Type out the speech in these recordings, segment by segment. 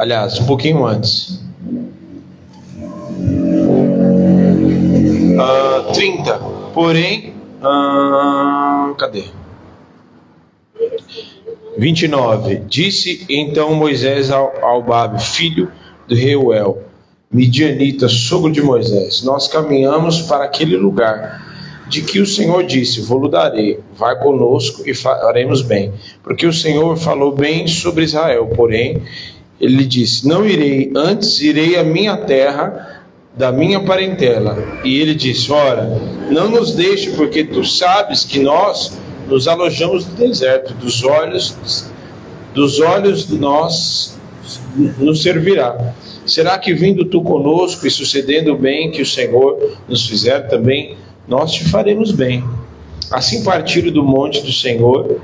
Aliás, um pouquinho antes. Uh, 30. Porém, uh, cadê? 29. Disse então Moisés ao, ao Babe, filho do Reuel, Midianita, sogro de Moisés: Nós caminhamos para aquele lugar de que o Senhor disse: Vou-lo darei, vai conosco e faremos bem. Porque o Senhor falou bem sobre Israel, porém, ele disse: Não irei, antes irei à minha terra, da minha parentela. E ele disse: Ora, não nos deixe, porque tu sabes que nós nos alojamos no deserto, dos olhos dos olhos de nós nos servirá. Será que vindo tu conosco e sucedendo o bem que o Senhor nos fizer também, nós te faremos bem? Assim partiram do monte do Senhor,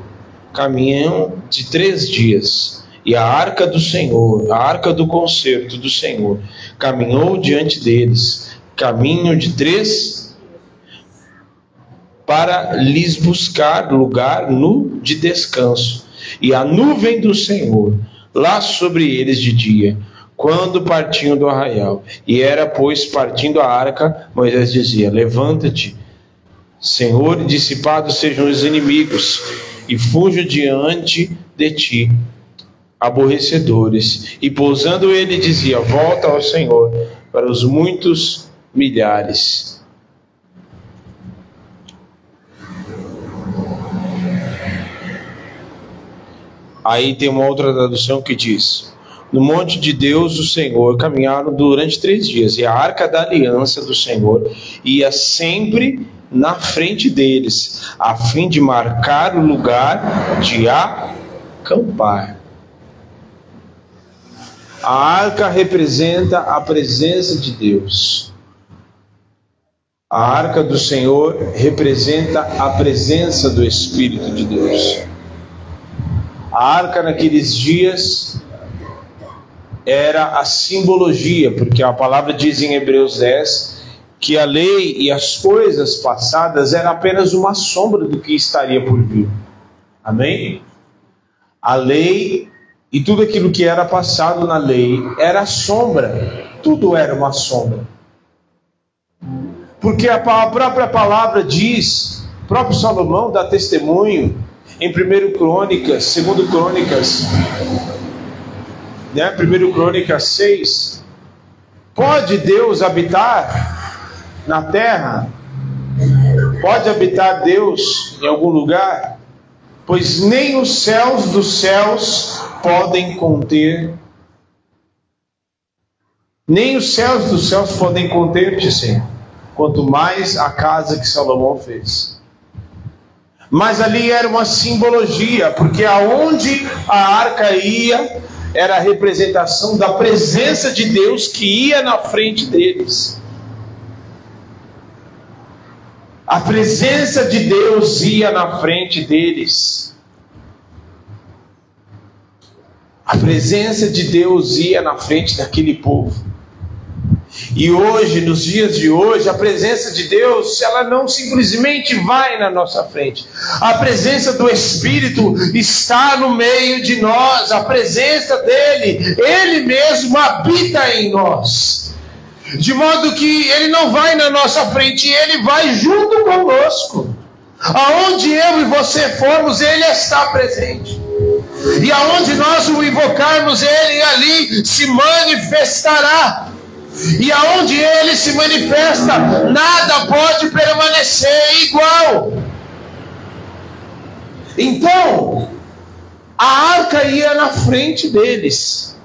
caminham de três dias, e a arca do Senhor, a arca do concerto do Senhor, caminhou diante deles, caminho de três para lhes buscar lugar nu de descanso. E a nuvem do Senhor lá sobre eles de dia, quando partiam do arraial. E era, pois, partindo a arca, Moisés dizia: Levanta-te, Senhor, e dissipados sejam os inimigos, e fujo diante de ti, aborrecedores. E pousando ele, dizia: Volta ao Senhor, para os muitos milhares. Aí tem uma outra tradução que diz: no monte de Deus, o Senhor, caminharam durante três dias, e a arca da aliança do Senhor ia sempre na frente deles, a fim de marcar o lugar de acampar. A arca representa a presença de Deus. A arca do Senhor representa a presença do Espírito de Deus. A arca naqueles dias era a simbologia, porque a palavra diz em Hebreus 10 que a lei e as coisas passadas eram apenas uma sombra do que estaria por vir. Amém? A lei e tudo aquilo que era passado na lei era sombra, tudo era uma sombra. Porque a própria palavra diz, próprio Salomão dá testemunho em 1 Crônicas, 2 Crônicas, né? 1 Crônicas 6, pode Deus habitar na terra? Pode habitar Deus em algum lugar? Pois nem os céus dos céus podem conter, nem os céus dos céus podem conter-te, Senhor, quanto mais a casa que Salomão fez. Mas ali era uma simbologia, porque aonde a arca ia, era a representação da presença de Deus que ia na frente deles. A presença de Deus ia na frente deles. A presença de Deus ia na frente daquele povo. E hoje, nos dias de hoje, a presença de Deus, ela não simplesmente vai na nossa frente. A presença do Espírito está no meio de nós. A presença dele, ele mesmo habita em nós. De modo que ele não vai na nossa frente, ele vai junto conosco. Aonde eu e você formos, ele está presente. E aonde nós o invocarmos, ele ali se manifestará. E aonde ele se manifesta, nada pode permanecer igual. Então, a arca ia na frente deles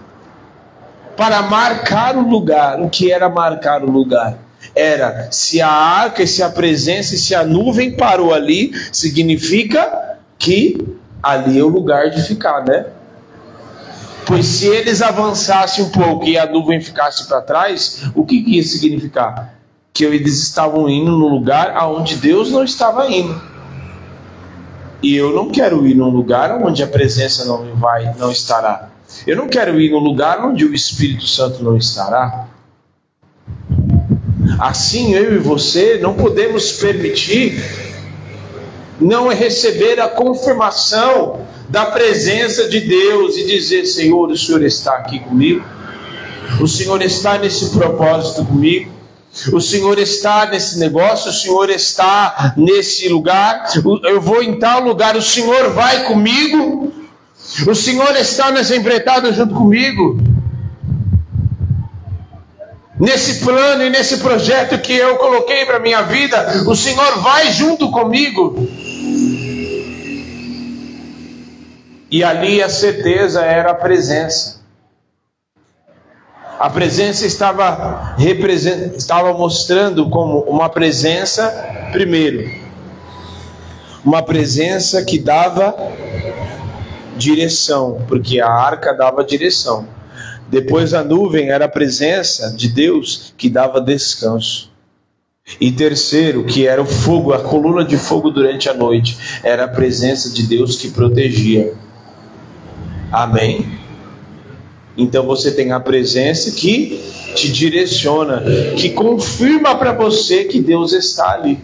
para marcar o lugar. O que era marcar o lugar? Era se a arca, se a presença, se a nuvem parou ali, significa que ali é o lugar de ficar, né? Pois se eles avançassem um pouco e a nuvem ficasse para trás, o que, que ia significar? Que eles estavam indo no lugar aonde Deus não estava indo. E eu não quero ir num lugar onde a presença não vai, não estará. Eu não quero ir num lugar onde o Espírito Santo não estará. Assim eu e você não podemos permitir não receber a confirmação da presença de Deus e dizer: Senhor, o Senhor está aqui comigo, o Senhor está nesse propósito comigo. O Senhor está nesse negócio, o Senhor está nesse lugar, eu vou em tal lugar, o Senhor vai comigo, o Senhor está nessa empreitada junto comigo nesse plano e nesse projeto que eu coloquei para minha vida, o Senhor vai junto comigo. E ali a certeza era a presença. A presença estava, estava mostrando como uma presença, primeiro, uma presença que dava direção, porque a arca dava direção. Depois a nuvem era a presença de Deus que dava descanso. E terceiro, que era o fogo, a coluna de fogo durante a noite, era a presença de Deus que protegia. Amém? Então você tem a presença que te direciona, que confirma para você que Deus está ali.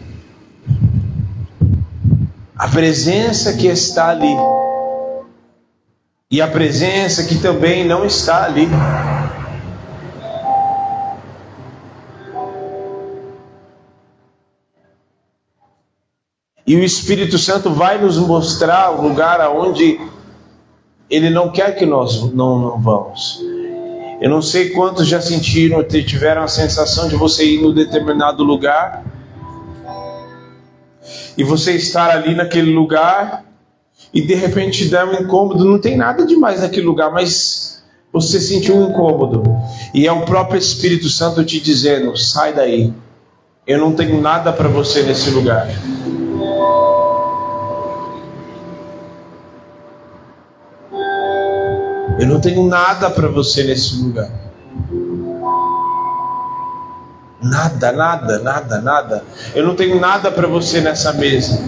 A presença que está ali e a presença que também não está ali. E o Espírito Santo vai nos mostrar o lugar aonde ele não quer que nós não, não vamos. Eu não sei quantos já sentiram, tiveram a sensação de você ir em um determinado lugar e você estar ali naquele lugar e de repente dá um incômodo, não tem nada demais naquele lugar, mas você sentiu um incômodo. E é o próprio Espírito Santo te dizendo: sai daí. Eu não tenho nada para você nesse lugar. Eu não tenho nada para você nesse lugar. Nada, nada, nada, nada. Eu não tenho nada para você nessa mesa.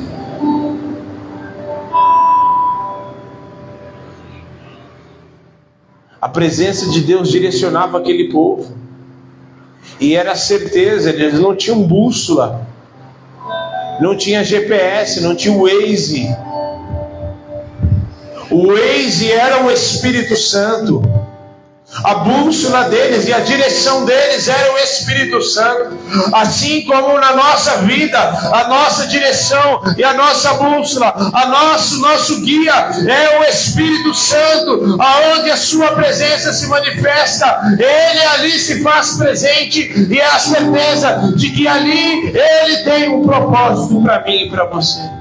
A presença de Deus direcionava aquele povo. E era certeza, eles não tinham bússola, não tinha GPS, não tinha Waze. O Waze era o Espírito Santo. A bússola deles e a direção deles era o Espírito Santo. Assim como na nossa vida, a nossa direção e a nossa bússola, a nosso nosso guia é o Espírito Santo, aonde a sua presença se manifesta, ele ali se faz presente e é a certeza de que ali ele tem um propósito para mim e para você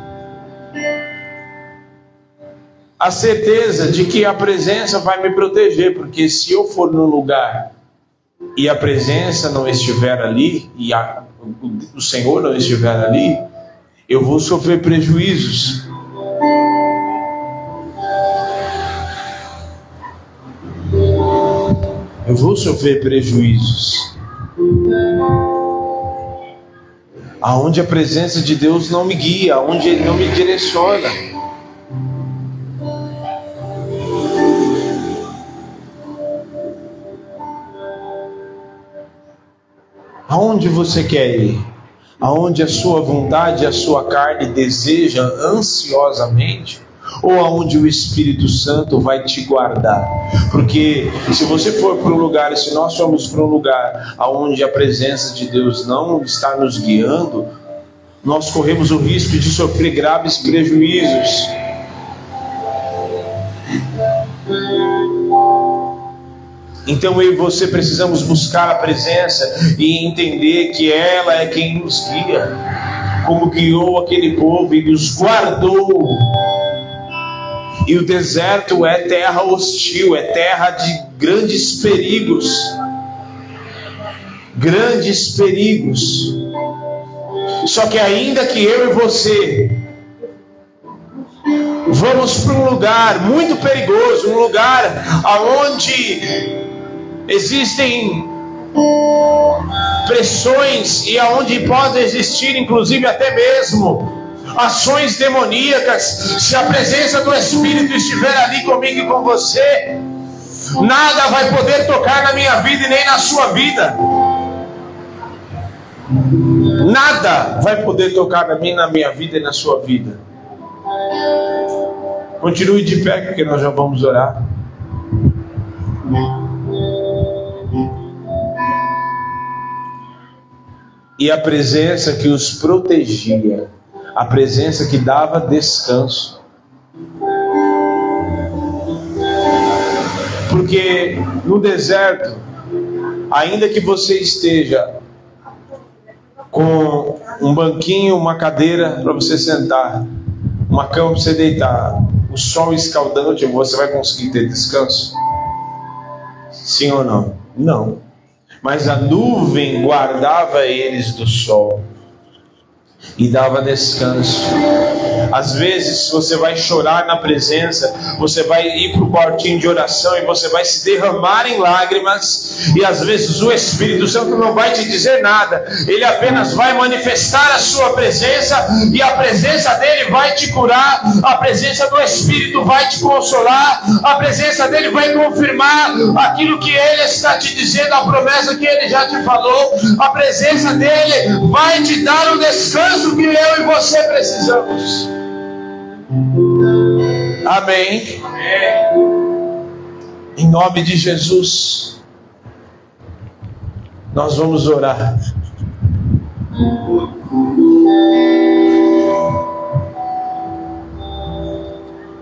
a certeza de que a presença vai me proteger, porque se eu for no lugar e a presença não estiver ali, e a, o Senhor não estiver ali, eu vou sofrer prejuízos. Eu vou sofrer prejuízos. Aonde a presença de Deus não me guia, aonde Ele não me direciona. Aonde você quer ir? Aonde a sua vontade, a sua carne deseja ansiosamente? Ou aonde o Espírito Santo vai te guardar? Porque se você for para um lugar, se nós formos para um lugar aonde a presença de Deus não está nos guiando, nós corremos o risco de sofrer graves prejuízos. Então eu e você precisamos buscar a presença e entender que ela é quem nos guia, como guiou aquele povo e nos guardou. E o deserto é terra hostil, é terra de grandes perigos. Grandes perigos. Só que ainda que eu e você vamos para um lugar muito perigoso, um lugar aonde existem pressões e aonde pode existir, inclusive até mesmo ações demoníacas. Se a presença do Espírito estiver ali comigo e com você, nada vai poder tocar na minha vida e nem na sua vida. Nada vai poder tocar na minha, na minha vida e na sua vida. Continue de pé, porque nós já vamos orar. E a presença que os protegia, a presença que dava descanso. Porque no deserto, ainda que você esteja com um banquinho, uma cadeira para você sentar, uma cama para você deitar, o sol escaldante, você vai conseguir ter descanso? Sim ou não? Não. Mas a nuvem guardava eles do sol e dava descanso. Às vezes você vai chorar na presença, você vai ir para o quartinho de oração e você vai se derramar em lágrimas, e às vezes o Espírito Santo não vai te dizer nada, ele apenas vai manifestar a sua presença, e a presença dele vai te curar, a presença do Espírito vai te consolar, a presença dele vai confirmar aquilo que ele está te dizendo, a promessa que ele já te falou, a presença dele vai te dar o descanso que eu e você precisamos. Amém. Em nome de Jesus, nós vamos orar.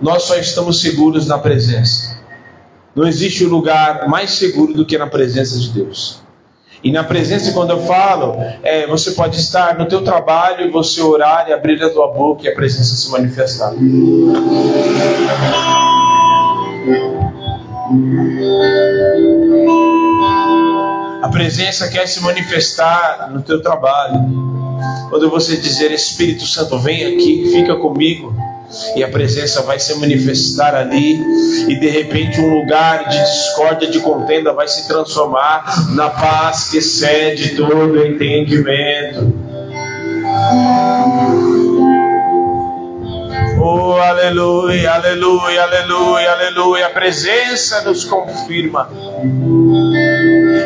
Nós só estamos seguros na presença. Não existe um lugar mais seguro do que na presença de Deus. E na presença, quando eu falo, é, você pode estar no teu trabalho e você orar e abrir a tua boca e a presença se manifestar. A presença quer se manifestar no teu trabalho. Quando você dizer Espírito Santo, vem aqui, fica comigo e a presença vai se manifestar ali, e de repente um lugar de discórdia, de contenda vai se transformar na paz que excede todo entendimento. Oh, aleluia, aleluia, aleluia, aleluia. A presença nos confirma.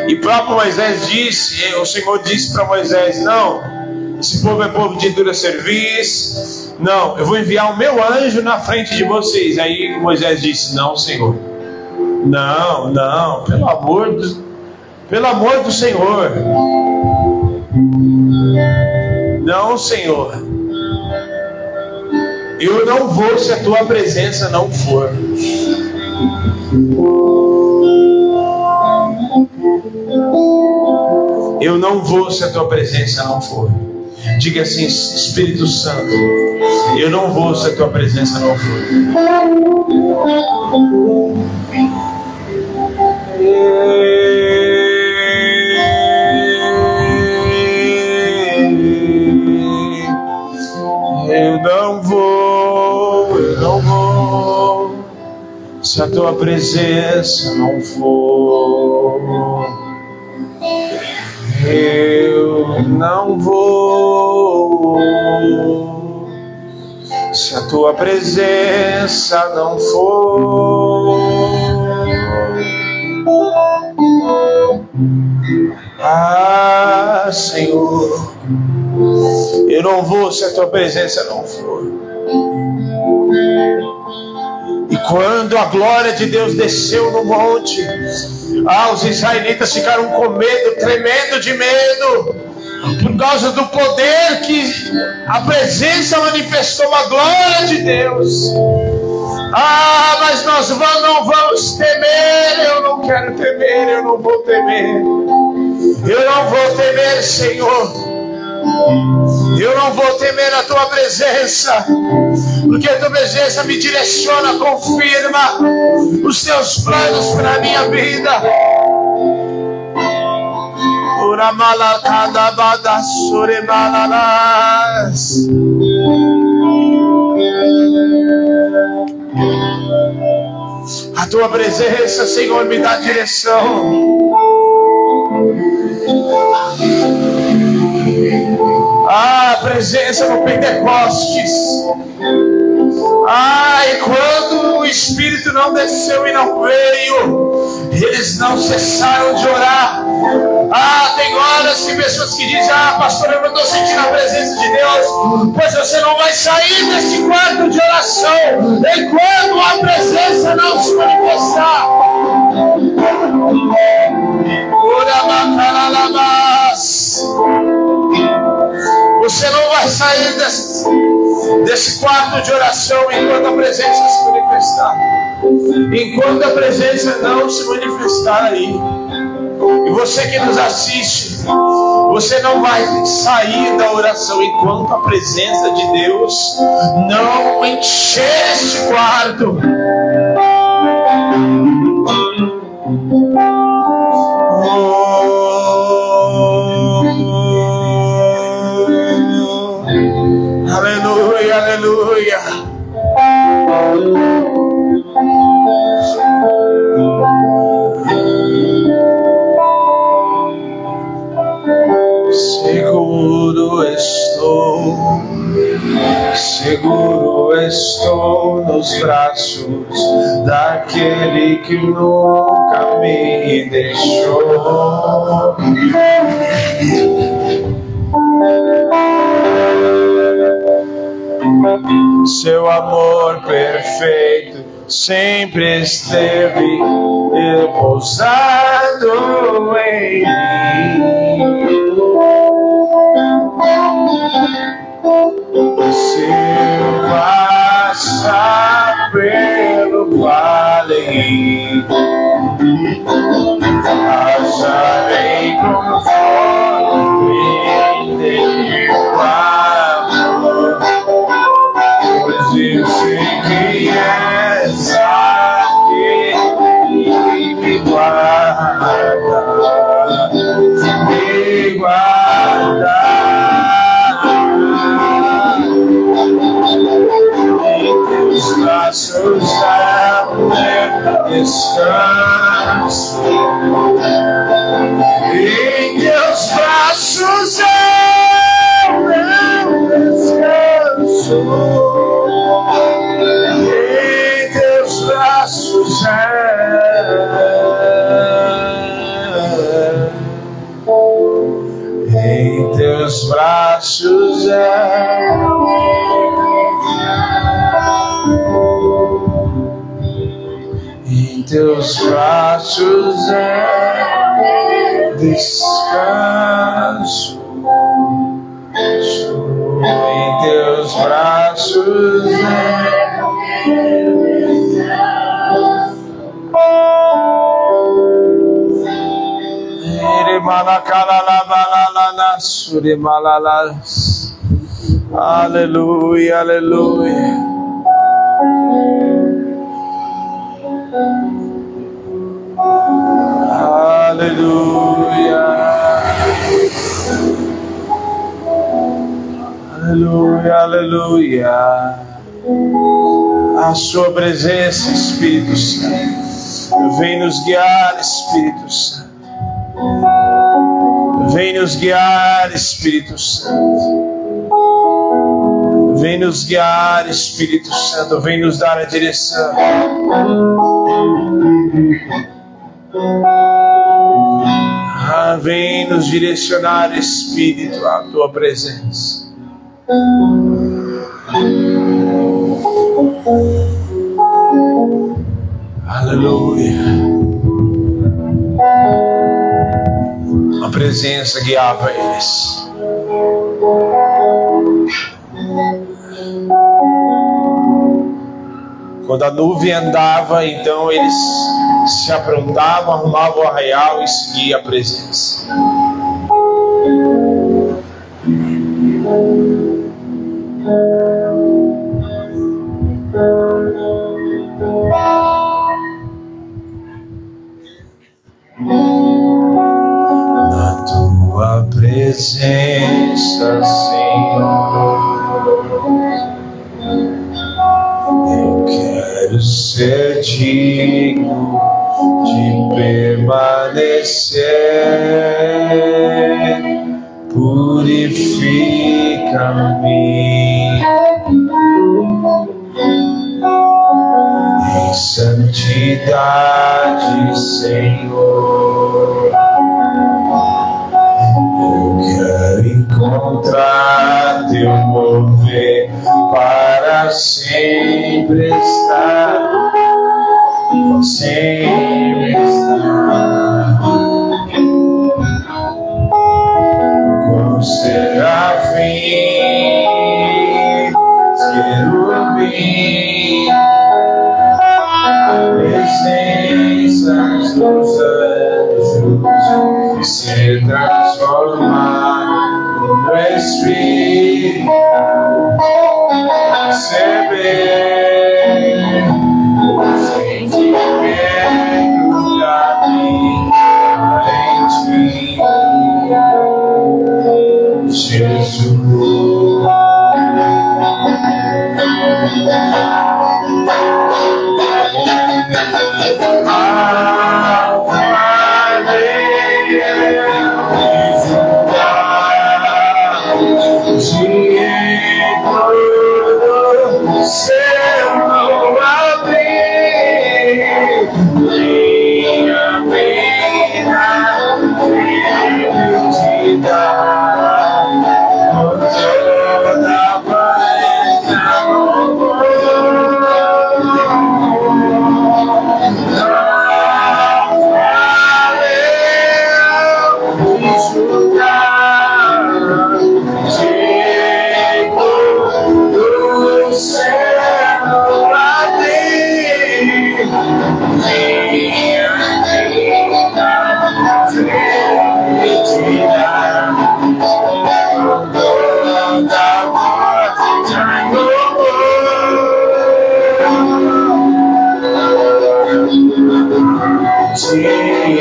E próprio Moisés disse, o Senhor disse para Moisés: Não, esse povo é povo de dura serviço não, eu vou enviar o meu anjo na frente de vocês. Aí Moisés disse: Não, Senhor. Não, não, pelo amor do, pelo amor do Senhor. Não, Senhor. Eu não vou se a tua presença não for. Eu não vou se a tua presença não for. Diga assim, Espírito Santo, eu não vou se a tua presença não for. Eu não vou, eu não vou, se a tua presença não for. Eu não vou se a tua presença não for. Ah, Senhor, eu não vou se a tua presença não for. E quando a glória de Deus desceu no monte, ah, os israelitas ficaram com medo, tremendo de medo, causa do poder que a presença manifestou, a glória de Deus. Ah, mas nós não vamos temer, eu não quero temer, eu não vou temer, eu não vou temer, Senhor. Eu não vou temer a tua presença, porque a tua presença me direciona, confirma os teus planos para a minha vida. A tua presença, Senhor, me dá direção. Ah, a presença no Pentecostes. E quando o Espírito não desceu e não veio, eles não cessaram de orar. Ah, tem horas que pessoas que dizem: Ah, pastor, eu não estou sentindo a presença de Deus. Pois você não vai sair desse quarto de oração enquanto a presença não se manifestar. Você não vai sair desse, desse quarto de oração enquanto a presença se manifestar. Enquanto a presença não se manifestar aí. E você que nos assiste, você não vai sair da oração enquanto a presença de Deus não encher este quarto. Seguro estou nos braços daquele que nunca me deixou. Seu amor perfeito sempre esteve repousado em mim. Em teus braços é. teus braços é descanso. Aleluia, aleluia. Aleluia. Aleluia, aleluia. A sua presença, Espírito Santo, vem nos guiar, Espírito Santo. Vem nos guiar, Espírito Santo. Vem nos guiar, Espírito Santo. Vem nos dar a direção. Ah, vem nos direcionar, Espírito, à tua presença. Aleluia. Presença guiava eles. Quando a nuvem andava, então eles se aprontavam, arrumavam o arraial e seguiam a presença. presença, Senhor. Eu quero ser digno de permanecer. Purifica-me. Em santidade, Senhor. encontrar teu mover para sempre estar, sempre estar. Jesus. Jesus.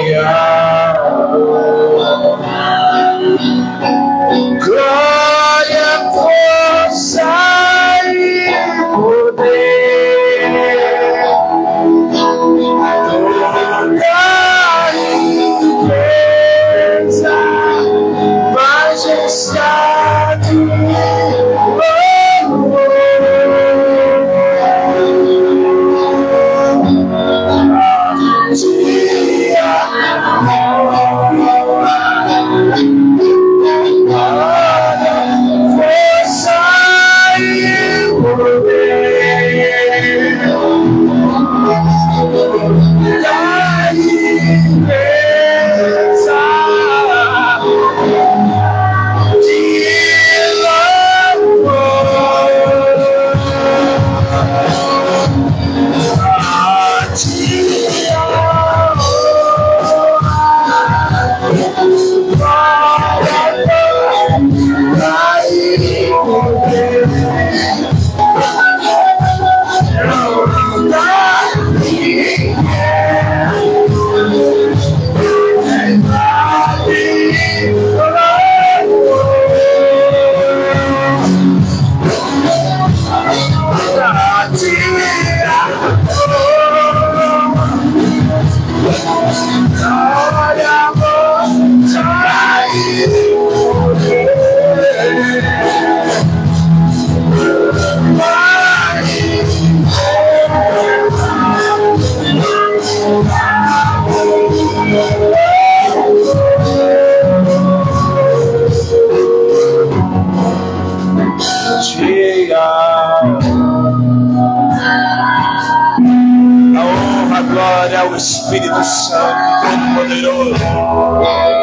Espíritu Santo poderoso.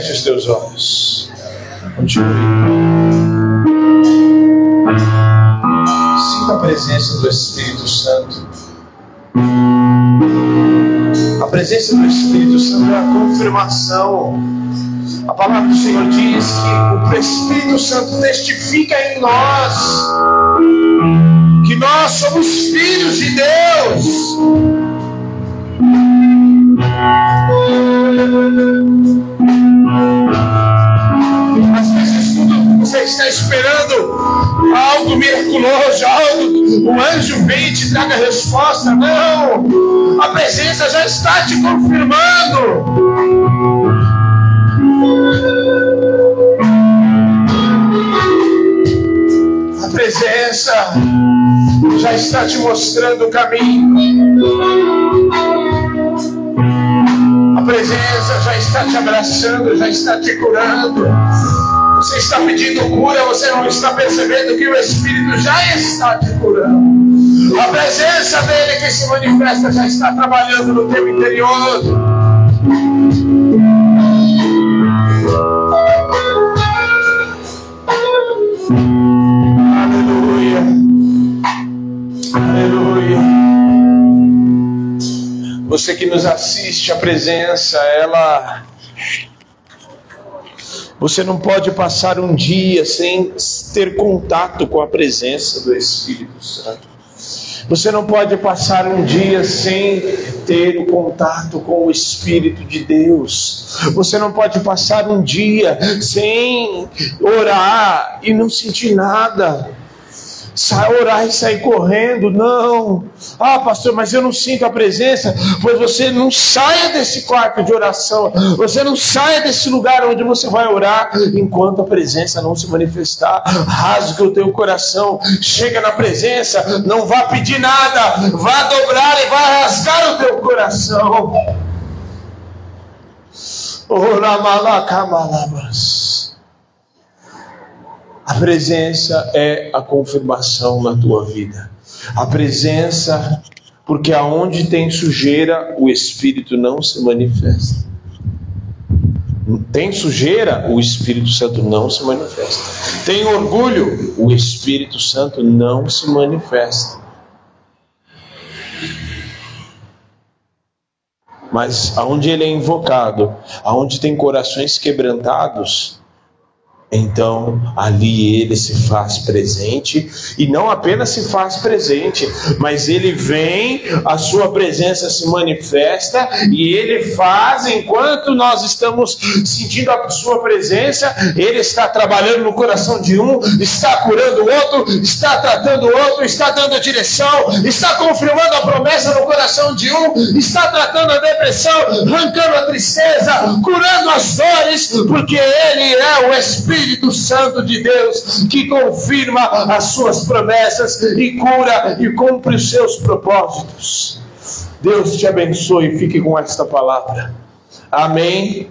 Feche os teus olhos. Continue. Sinta a presença do Espírito Santo. A presença do Espírito Santo é a confirmação. A palavra do Senhor diz que o Espírito Santo testifica em nós que nós somos filhos de Deus. Às vezes você está esperando algo miraculoso, algo, o anjo vem e te traga resposta. Não! A presença já está te confirmando. A presença já está te mostrando o caminho. A presença já está te abraçando, já está te curando. Você está pedindo cura, você não está percebendo que o Espírito já está te curando. A presença dele que se manifesta já está trabalhando no teu interior. Você que nos assiste, a presença, ela. Você não pode passar um dia sem ter contato com a presença do Espírito Santo. Você não pode passar um dia sem ter o contato com o Espírito de Deus. Você não pode passar um dia sem orar e não sentir nada orar e sair correndo, não. Ah, pastor, mas eu não sinto a presença. Pois você não saia desse quarto de oração, você não saia desse lugar onde você vai orar enquanto a presença não se manifestar. Rasga o teu coração, chega na presença, não vá pedir nada, vá dobrar e vá rasgar o teu coração. Ora malacamalabas. A presença é a confirmação na tua vida. A presença, porque aonde tem sujeira, o Espírito não se manifesta. Tem sujeira, o Espírito Santo não se manifesta. Tem orgulho, o Espírito Santo não se manifesta. Mas aonde ele é invocado, aonde tem corações quebrantados, então ali ele se faz presente e não apenas se faz presente, mas ele vem, a sua presença se manifesta e ele faz enquanto nós estamos sentindo a sua presença, ele está trabalhando no coração de um, está curando o outro, está tratando o outro, está dando direção, está confirmando a promessa no coração de um, está tratando a depressão, arrancando a tristeza, curando as dores, porque ele é o Espírito Espírito Santo de Deus que confirma as suas promessas e cura e cumpre os seus propósitos. Deus te abençoe e fique com esta palavra. Amém.